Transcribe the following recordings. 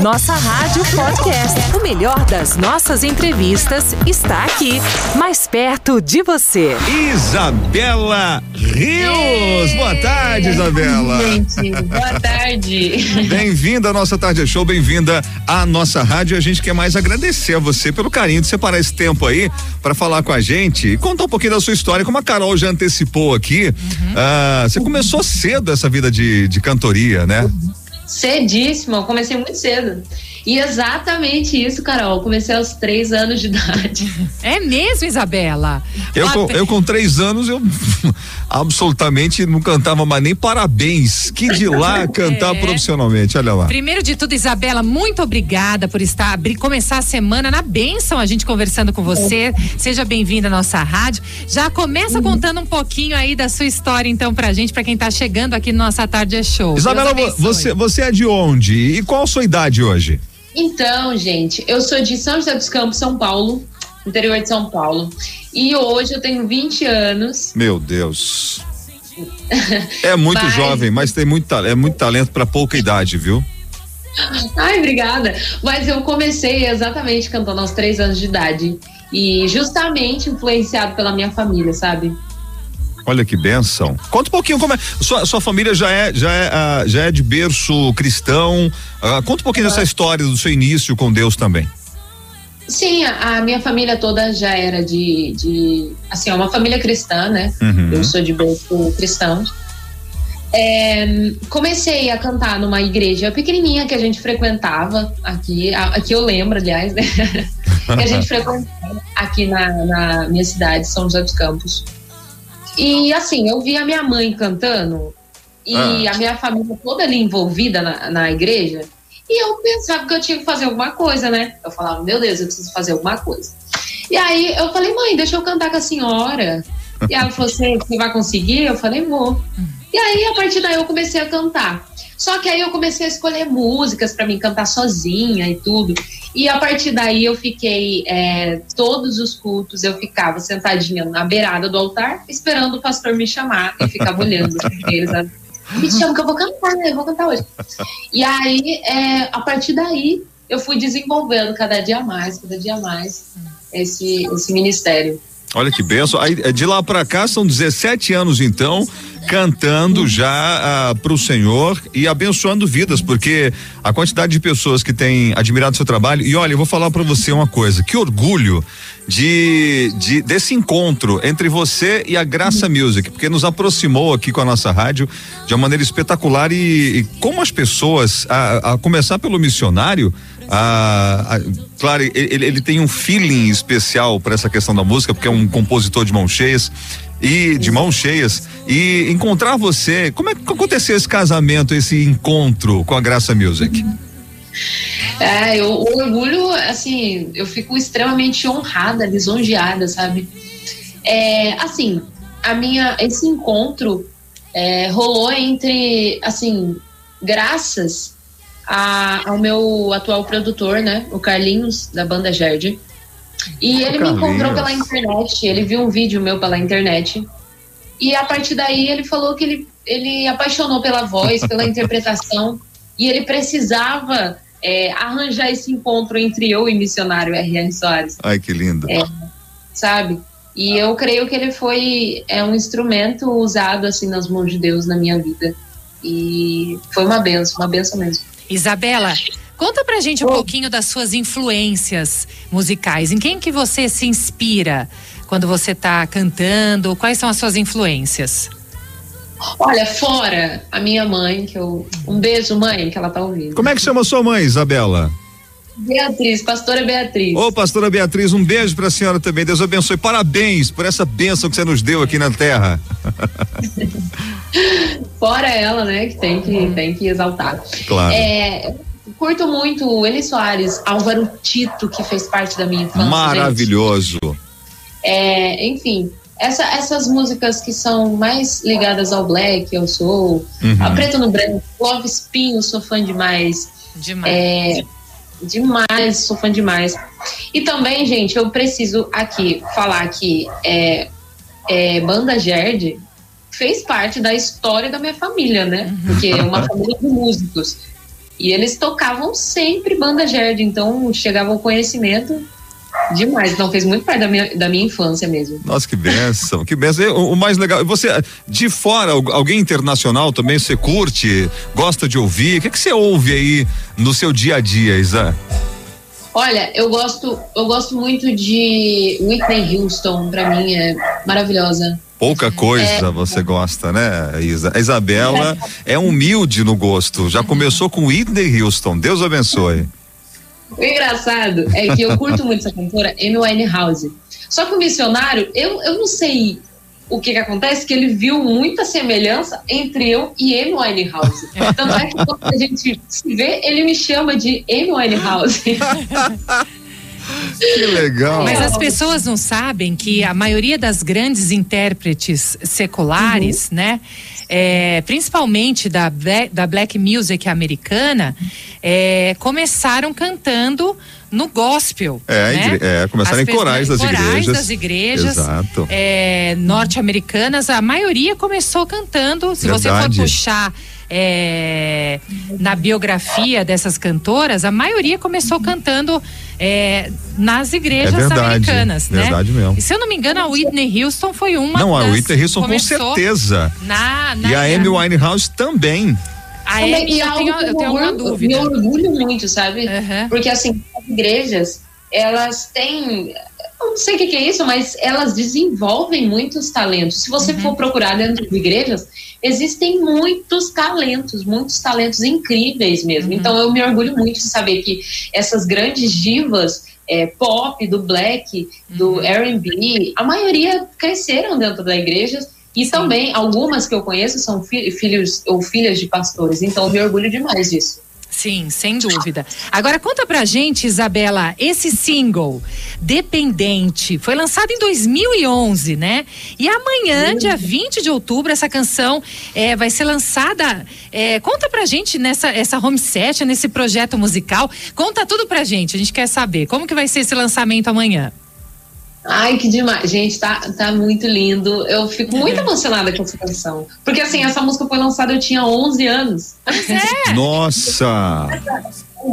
Nossa Rádio Podcast. O melhor das nossas entrevistas está aqui, mais perto de você. Isabela Rios. Boa tarde, Isabela. Gente, boa tarde. Bem-vinda à nossa Tarde Show, bem-vinda à nossa rádio. A gente quer mais agradecer a você pelo carinho de separar esse tempo aí para falar com a gente e contar um pouquinho da sua história. Como a Carol já antecipou aqui, uhum. uh, você começou cedo essa vida de, de cantoria, né? Cedíssimo, eu comecei muito cedo. E exatamente isso, Carol. Comecei aos três anos de idade. É mesmo, Isabela? Eu, com, eu com três anos, eu absolutamente não cantava mais nem parabéns. Que de lá cantar é. profissionalmente, olha lá. Primeiro de tudo, Isabela, muito obrigada por estar, abrir, começar a semana na benção, a gente conversando com você. Seja bem-vinda à nossa rádio. Já começa uhum. contando um pouquinho aí da sua história, então, pra gente, pra quem tá chegando aqui no Nossa Tarde é Show. Isabela, você, você é de onde? E qual a sua idade hoje? Então, gente, eu sou de São José dos Campos, São Paulo, interior de São Paulo. E hoje eu tenho 20 anos. Meu Deus. É muito mas... jovem, mas tem muito, é muito talento para pouca idade, viu? Ai, obrigada. Mas eu comecei exatamente cantando aos três anos de idade. E justamente influenciado pela minha família, sabe? Olha que benção. Conta um pouquinho como é. Sua, sua família já é, já, é, uh, já é de berço cristão. Uh, conta um pouquinho dessa história do seu início com Deus também. Sim, a, a, minha família toda já era de, de assim, é uma família cristã, né? Uhum. Eu sou de berço cristão. É, comecei a cantar numa igreja pequenininha que a gente frequentava aqui, aqui eu lembro, aliás, né? que a gente frequentava aqui na, na minha cidade, São José dos Campos. E assim, eu vi a minha mãe cantando e ah. a minha família toda ali envolvida na, na igreja. E eu pensava que eu tinha que fazer alguma coisa, né? Eu falava, meu Deus, eu preciso fazer alguma coisa. E aí eu falei, mãe, deixa eu cantar com a senhora. E ela falou assim: você vai conseguir? Eu falei, vou. E aí, a partir daí, eu comecei a cantar. Só que aí eu comecei a escolher músicas para mim cantar sozinha e tudo. E a partir daí eu fiquei é, todos os cultos, eu ficava sentadinha na beirada do altar, esperando o pastor me chamar e ficava olhando eles. Me chama que eu vou cantar, né? Eu vou cantar hoje. E aí, é, a partir daí, eu fui desenvolvendo cada dia mais, cada dia mais esse, esse ministério. Olha que benção. Aí, de lá para cá são 17 anos então, cantando já ah, para o Senhor e abençoando vidas, porque a quantidade de pessoas que têm admirado seu trabalho. E olha, eu vou falar para você uma coisa: que orgulho de, de desse encontro entre você e a Graça Music, porque nos aproximou aqui com a nossa rádio de uma maneira espetacular e, e como as pessoas, a, a começar pelo missionário, a, a, claro, ele, ele, tem um feeling especial para essa questão da música, porque é um compositor de mãos cheias e de mãos cheias e encontrar você, como é que aconteceu esse casamento, esse encontro com a Graça Music? É, eu, o orgulho, assim, eu fico extremamente honrada, lisonjeada, sabe? É, assim, a minha, esse encontro é, rolou entre, assim, graças a, ao meu atual produtor, né, o Carlinhos, da banda Gerd. E ele me encontrou pela internet, ele viu um vídeo meu pela internet. E a partir daí ele falou que ele, ele apaixonou pela voz, pela interpretação, e ele precisava é, arranjar esse encontro entre eu e missionário R.R. Soares. Ai, que lindo. É, sabe? E eu creio que ele foi é um instrumento usado assim nas mãos de Deus na minha vida. E foi uma benção, uma benção mesmo. Isabela, conta pra gente um pouquinho das suas influências musicais. Em quem que você se inspira quando você tá cantando? Quais são as suas influências? Olha, fora a minha mãe, que eu. Um beijo, mãe, que ela tá ouvindo. Como é que chama sua mãe, Isabela? Beatriz, pastora Beatriz. Ô, pastora Beatriz, um beijo para a senhora também. Deus abençoe. Parabéns por essa bênção que você nos deu aqui na terra. Fora ela, né, que tem que, tem que exaltar. Claro. É, curto muito o Eli Soares, Álvaro Tito, que fez parte da minha infância. Maravilhoso. É, enfim, essa, essas músicas que são mais ligadas ao black, eu sou, uhum. a Preto no Branco, Love Espinho, sou fã demais. Demais. É, demais, sou fã demais. E também, gente, eu preciso aqui falar que é, é, Banda Gerd fez parte da história da minha família, né? Porque é uma família de músicos. E eles tocavam sempre banda Gerd, então chegava o conhecimento Demais, então fez muito parte da minha, da minha infância mesmo. Nossa, que benção, que benção. O, o mais legal, você, de fora, alguém internacional também, você curte, gosta de ouvir? O que, que você ouve aí no seu dia a dia, Isa? Olha, eu gosto, eu gosto muito de Whitney Houston, pra mim é maravilhosa. Pouca coisa é, você gosta, né, Isa? A Isabela é. é humilde no gosto. Já começou com Whitney Houston. Deus abençoe. O engraçado é que eu curto muito essa cantora, Amy Winehouse. Só que o missionário, eu, eu não sei o que que acontece, que ele viu muita semelhança entre eu e Amy Winehouse. Tanto é que quando a gente se vê, ele me chama de Amy Winehouse. Que legal. Mas as pessoas não sabem que a maioria das grandes intérpretes seculares, uhum. né? É, principalmente da, da black music americana, é, começaram cantando no gospel. É, né? é começaram As em corais das corais igrejas. das igrejas é, norte-americanas, a maioria começou cantando. Se Verdade. você for puxar é, na biografia dessas cantoras, a maioria começou cantando é, nas igrejas é verdade, americanas, né? Verdade mesmo. E se eu não me engano, a Whitney Houston foi uma. Não, a Whitney Houston com certeza. Na, na e a Amy Winehouse também. A Amy, eu tenho, eu tenho alguma dúvida. Me orgulho muito, sabe? Uhum. Porque assim, as igrejas, elas têm não sei o que, que, é isso, mas elas desenvolvem muitos talentos. Se você uhum. for procurar dentro de igrejas, existem muitos talentos, muitos talentos incríveis mesmo. Uhum. Então eu me orgulho muito de saber que essas grandes divas é, pop, do black, do uhum. R&B, a maioria cresceram dentro da igreja e Sim. também algumas que eu conheço são fi filhos ou filhas de pastores. Então eu me orgulho demais disso. Sim, sem dúvida. Agora conta pra gente, Isabela, esse single Dependente foi lançado em 2011, né? E amanhã, dia 20 de outubro, essa canção é, vai ser lançada. É, conta pra gente nessa essa home session, nesse projeto musical. Conta tudo pra gente, a gente quer saber. Como que vai ser esse lançamento amanhã? Ai, que demais. Gente, tá, tá muito lindo. Eu fico muito uhum. emocionada com essa canção. Porque, assim, essa música foi lançada, eu tinha 11 anos. É. Nossa!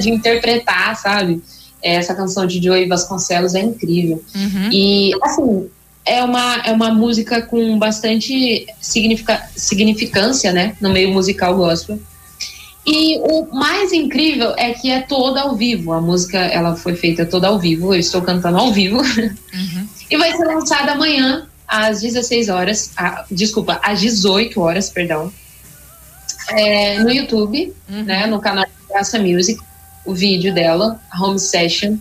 De interpretar, sabe? Essa canção de Joey Vasconcelos é incrível. Uhum. E, assim, é uma, é uma música com bastante significa, significância, né? No meio musical gospel. E o mais incrível é que é toda ao vivo. A música ela foi feita toda ao vivo. Eu estou cantando ao vivo. Uhum. e vai ser lançada amanhã às 16 horas. A, desculpa, às 18 horas, perdão. É, no YouTube, uhum. né? No canal Graça Music, o vídeo dela, a home session.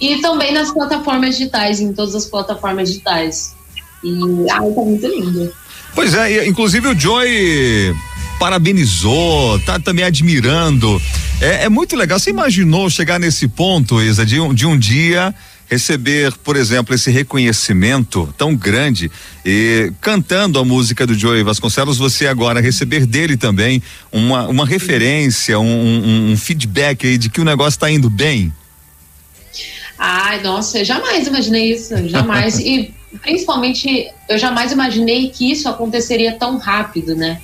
E também nas plataformas digitais, em todas as plataformas digitais. E ai, tá muito lindo. Pois é, inclusive o Joy parabenizou, tá também admirando. É, é muito legal. Você imaginou chegar nesse ponto, Isa, de um, de um dia receber, por exemplo, esse reconhecimento tão grande e cantando a música do Joey Vasconcelos, você agora receber dele também uma, uma referência, um, um, um feedback aí de que o negócio está indo bem? Ai, nossa, eu jamais imaginei isso, jamais. e principalmente, eu jamais imaginei que isso aconteceria tão rápido, né?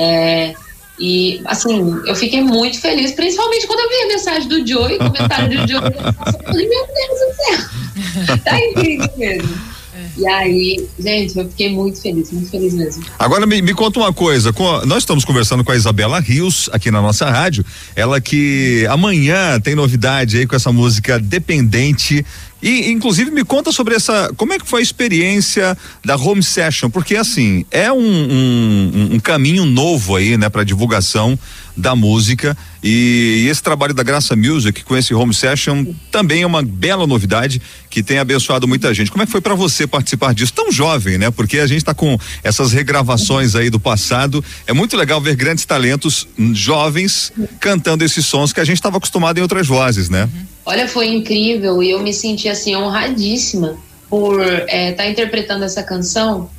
É, e, assim, eu fiquei muito feliz, principalmente quando eu vi a mensagem do Joey, o comentário do Joey. Eu falei, meu Deus do céu, tá incrível mesmo. E aí, gente, eu fiquei muito feliz, muito feliz mesmo. Agora me, me conta uma coisa, a, nós estamos conversando com a Isabela Rios aqui na nossa rádio, ela que amanhã tem novidade aí com essa música Dependente e, inclusive, me conta sobre essa. Como é que foi a experiência da home session? Porque, assim, é um, um, um caminho novo aí, né, para divulgação da música. E, e, esse trabalho da Graça Music com esse home session também é uma bela novidade que tem abençoado muita gente. Como é que foi para você participar disso? Tão jovem, né? Porque a gente está com essas regravações aí do passado. É muito legal ver grandes talentos jovens cantando esses sons que a gente estava acostumado em outras vozes, né? Olha, foi incrível e eu me senti assim honradíssima por estar é, tá interpretando essa canção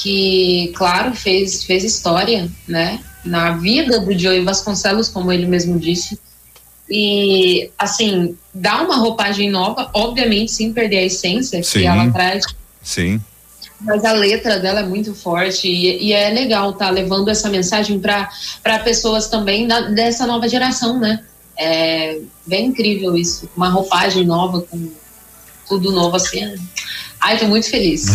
que, claro, fez fez história, né, na vida do Joey Vasconcelos, como ele mesmo disse. E assim, dá uma roupagem nova, obviamente sem perder a essência sim, que ela traz. Sim. mas a letra dela é muito forte e, e é legal tá levando essa mensagem para pessoas também da, dessa nova geração, né? É bem incrível isso, uma roupagem nova com tudo novo assim. Ai, tô muito feliz.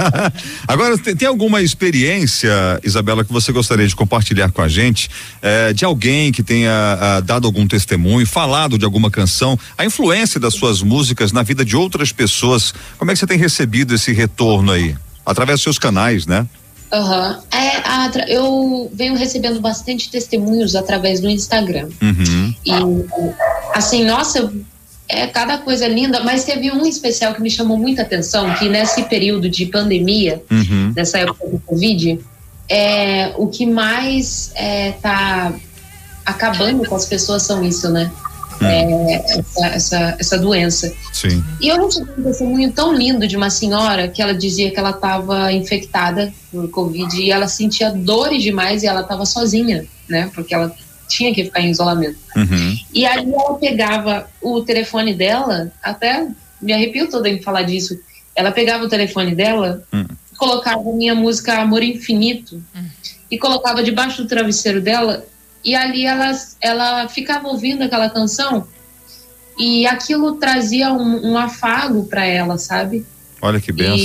Agora, tem, tem, alguma experiência, Isabela, que você gostaria de compartilhar com a gente, eh, de alguém que tenha ah, dado algum testemunho, falado de alguma canção, a influência das suas músicas na vida de outras pessoas? Como é que você tem recebido esse retorno aí? Através dos seus canais, né? Uhum. É, a, eu venho recebendo bastante testemunhos através do Instagram. Uhum. E, assim, nossa, é cada coisa linda, mas teve um especial que me chamou muita atenção, que nesse período de pandemia, uhum. nessa época do Covid, é, o que mais está é, acabando com as pessoas são isso, né? Hum. É, essa, essa, essa, doença. Sim. E eu recebi um testemunho tão lindo de uma senhora que ela dizia que ela estava infectada por Covid e ela sentia dores demais e ela estava sozinha, né? Porque ela tinha que ficar em isolamento. Uhum. E aí ela pegava o telefone dela, até me arrepio toda em falar disso. Ela pegava o telefone dela, uhum. colocava minha música Amor Infinito uhum. e colocava debaixo do travesseiro dela. E ali ela, ela ficava ouvindo aquela canção e aquilo trazia um, um afago para ela, sabe? Olha que benção.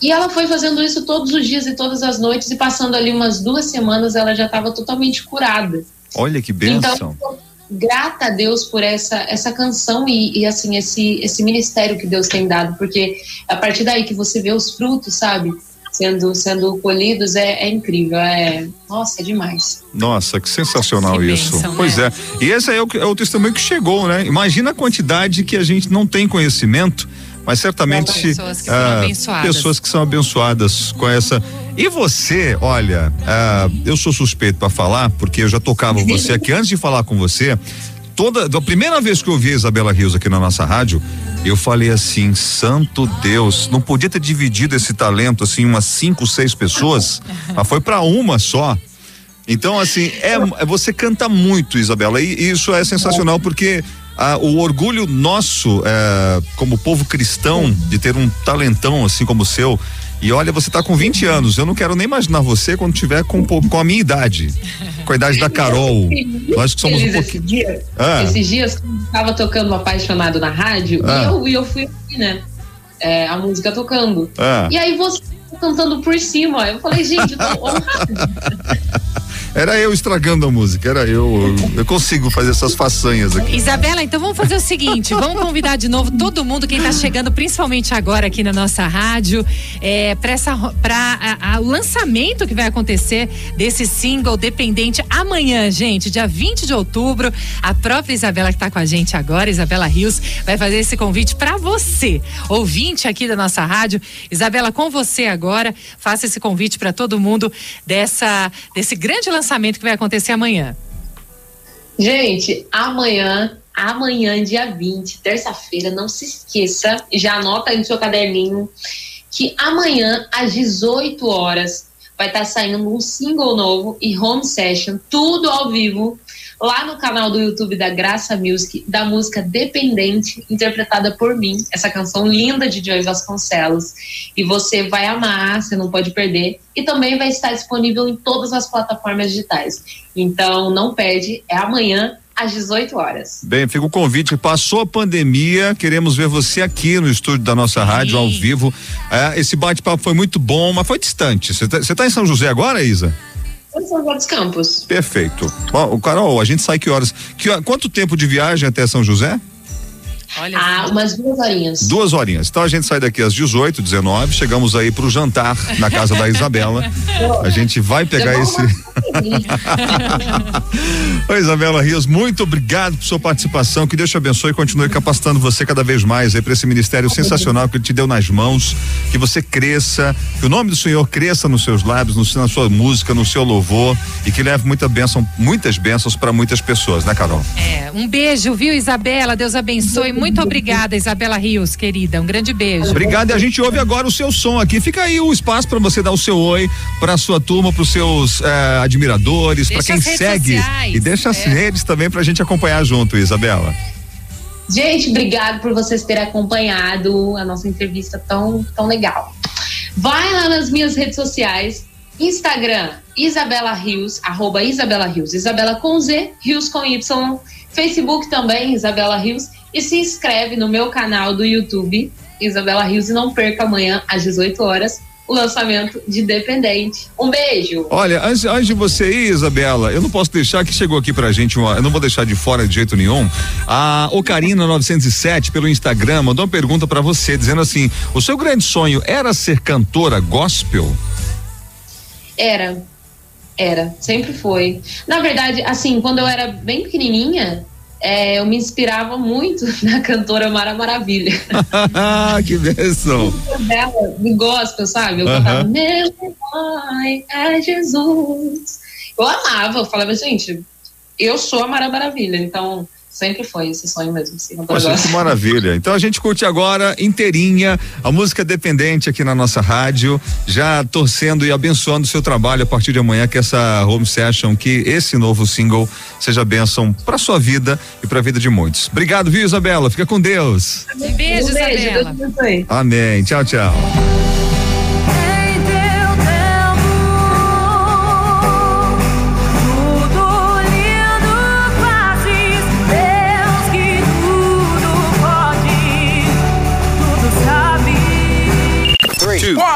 E, e ela foi fazendo isso todos os dias e todas as noites e passando ali umas duas semanas ela já estava totalmente curada. Olha que bênção. Então, grata a Deus por essa essa canção e, e, assim esse esse ministério que Deus tem dado, porque é a partir daí que você vê os frutos, sabe? Sendo, sendo colhidos é, é incrível, é nossa, é demais. Nossa, que sensacional que isso. Bênção, pois né? é. E esse é o, é o testemunho que chegou, né? Imagina a quantidade que a gente não tem conhecimento mas certamente pessoas que, ah, pessoas que são abençoadas com essa. E você, olha, ah, eu sou suspeito para falar, porque eu já tocava você aqui antes de falar com você. Toda, da primeira vez que eu vi a Isabela Rios aqui na nossa rádio, eu falei assim, santo Deus, não podia ter dividido esse talento assim, umas cinco, seis pessoas, mas foi para uma só. Então, assim, é, é, você canta muito, Isabela, e isso é sensacional porque ah, o orgulho nosso é, como povo cristão de ter um talentão assim como o seu. E olha, você está com 20 anos. Eu não quero nem imaginar você quando tiver com, com a minha idade. Com a idade da Carol. Nós que somos um pouquinho. Esse dia, ah. Esses dias estava tocando apaixonado na rádio ah. e, eu, e eu fui aqui, né? É, a música tocando. Ah. E aí você cantando por cima. Eu falei, gente, eu tô honrado. Era eu estragando a música, era eu. Eu consigo fazer essas façanhas aqui. Isabela, então vamos fazer o seguinte: vamos convidar de novo todo mundo, quem está chegando, principalmente agora aqui na nossa rádio, é, para o lançamento que vai acontecer desse single dependente amanhã, gente, dia 20 de outubro. A própria Isabela que está com a gente agora, Isabela Rios, vai fazer esse convite para você, ouvinte aqui da nossa rádio. Isabela, com você agora, faça esse convite para todo mundo dessa, desse grande lançamento lançamento que vai acontecer amanhã? Gente, amanhã, amanhã, dia 20, terça-feira, não se esqueça, já anota aí no seu caderninho, que amanhã, às 18 horas, vai estar tá saindo um single novo e home session, tudo ao vivo, lá no canal do YouTube da Graça Music, da música Dependente, interpretada por mim, essa canção linda de Joy Vasconcelos. E você vai amar, você não pode perder. E também vai estar disponível em todas as plataformas digitais. Então, não perde, é amanhã, às 18 horas. Bem, fica o convite. Passou a pandemia, queremos ver você aqui no estúdio da nossa rádio, Sim. ao vivo. É, esse bate-papo foi muito bom, mas foi distante. Você está tá em São José agora, Isa? São José dos Campos. Perfeito. Bom, Carol, a gente sai que horas? Que, quanto tempo de viagem até São José? Olha ah, umas duas horinhas. Duas horinhas. Então a gente sai daqui às 18, 19, chegamos aí pro jantar na casa da Isabela. A gente vai pegar esse. Oi, Isabela Rios, muito obrigado por sua participação. Que Deus te abençoe e continue capacitando você cada vez mais aí para esse ministério sensacional que ele te deu nas mãos. Que você cresça, que o nome do Senhor cresça nos seus lábios, no, na sua música, no seu louvor e que leve muita bênção, muitas bênçãos para muitas pessoas, né, Carol? É, um beijo, viu, Isabela? Deus abençoe. Muito muito obrigada, Isabela Rios, querida. Um grande beijo. Obrigado. E a gente ouve agora o seu som aqui. Fica aí o espaço para você dar o seu oi para sua turma, para os seus eh, admiradores, para quem segue. Sociais. E deixa as é. redes também para a gente acompanhar junto, Isabela. Gente, obrigado por vocês terem acompanhado a nossa entrevista tão, tão legal. Vai lá nas minhas redes sociais, Instagram, Isabela Rios, arroba Isabela Rios, Isabela com Z, Rios com Y, Facebook também, Isabela Rios, e se inscreve no meu canal do YouTube, Isabela Rios, e não perca amanhã às 18 horas o lançamento de Dependente. Um beijo. Olha, antes, antes de você ir, Isabela, eu não posso deixar que chegou aqui pra gente, uma, eu não vou deixar de fora de jeito nenhum. A Ocarina 907 pelo Instagram mandou uma pergunta para você dizendo assim: "O seu grande sonho era ser cantora gospel?" Era. Era, sempre foi. Na verdade, assim, quando eu era bem pequenininha, é, eu me inspirava muito na cantora Mara Maravilha. que bênção! dela, do gospel, sabe? Eu uh -huh. cantava, meu pai é Jesus. Eu amava, eu falava, gente, eu sou a Mara Maravilha, então Sempre foi esse sonho mesmo. Poxa, que maravilha. Então a gente curte agora inteirinha a música dependente aqui na nossa rádio, já torcendo e abençoando o seu trabalho a partir de amanhã, que essa home session, que esse novo single seja bênção para sua vida e para a vida de muitos. Obrigado, viu, Isabela? Fica com Deus. Um beijo, um beijo Isabela. Amém. Tchau, tchau.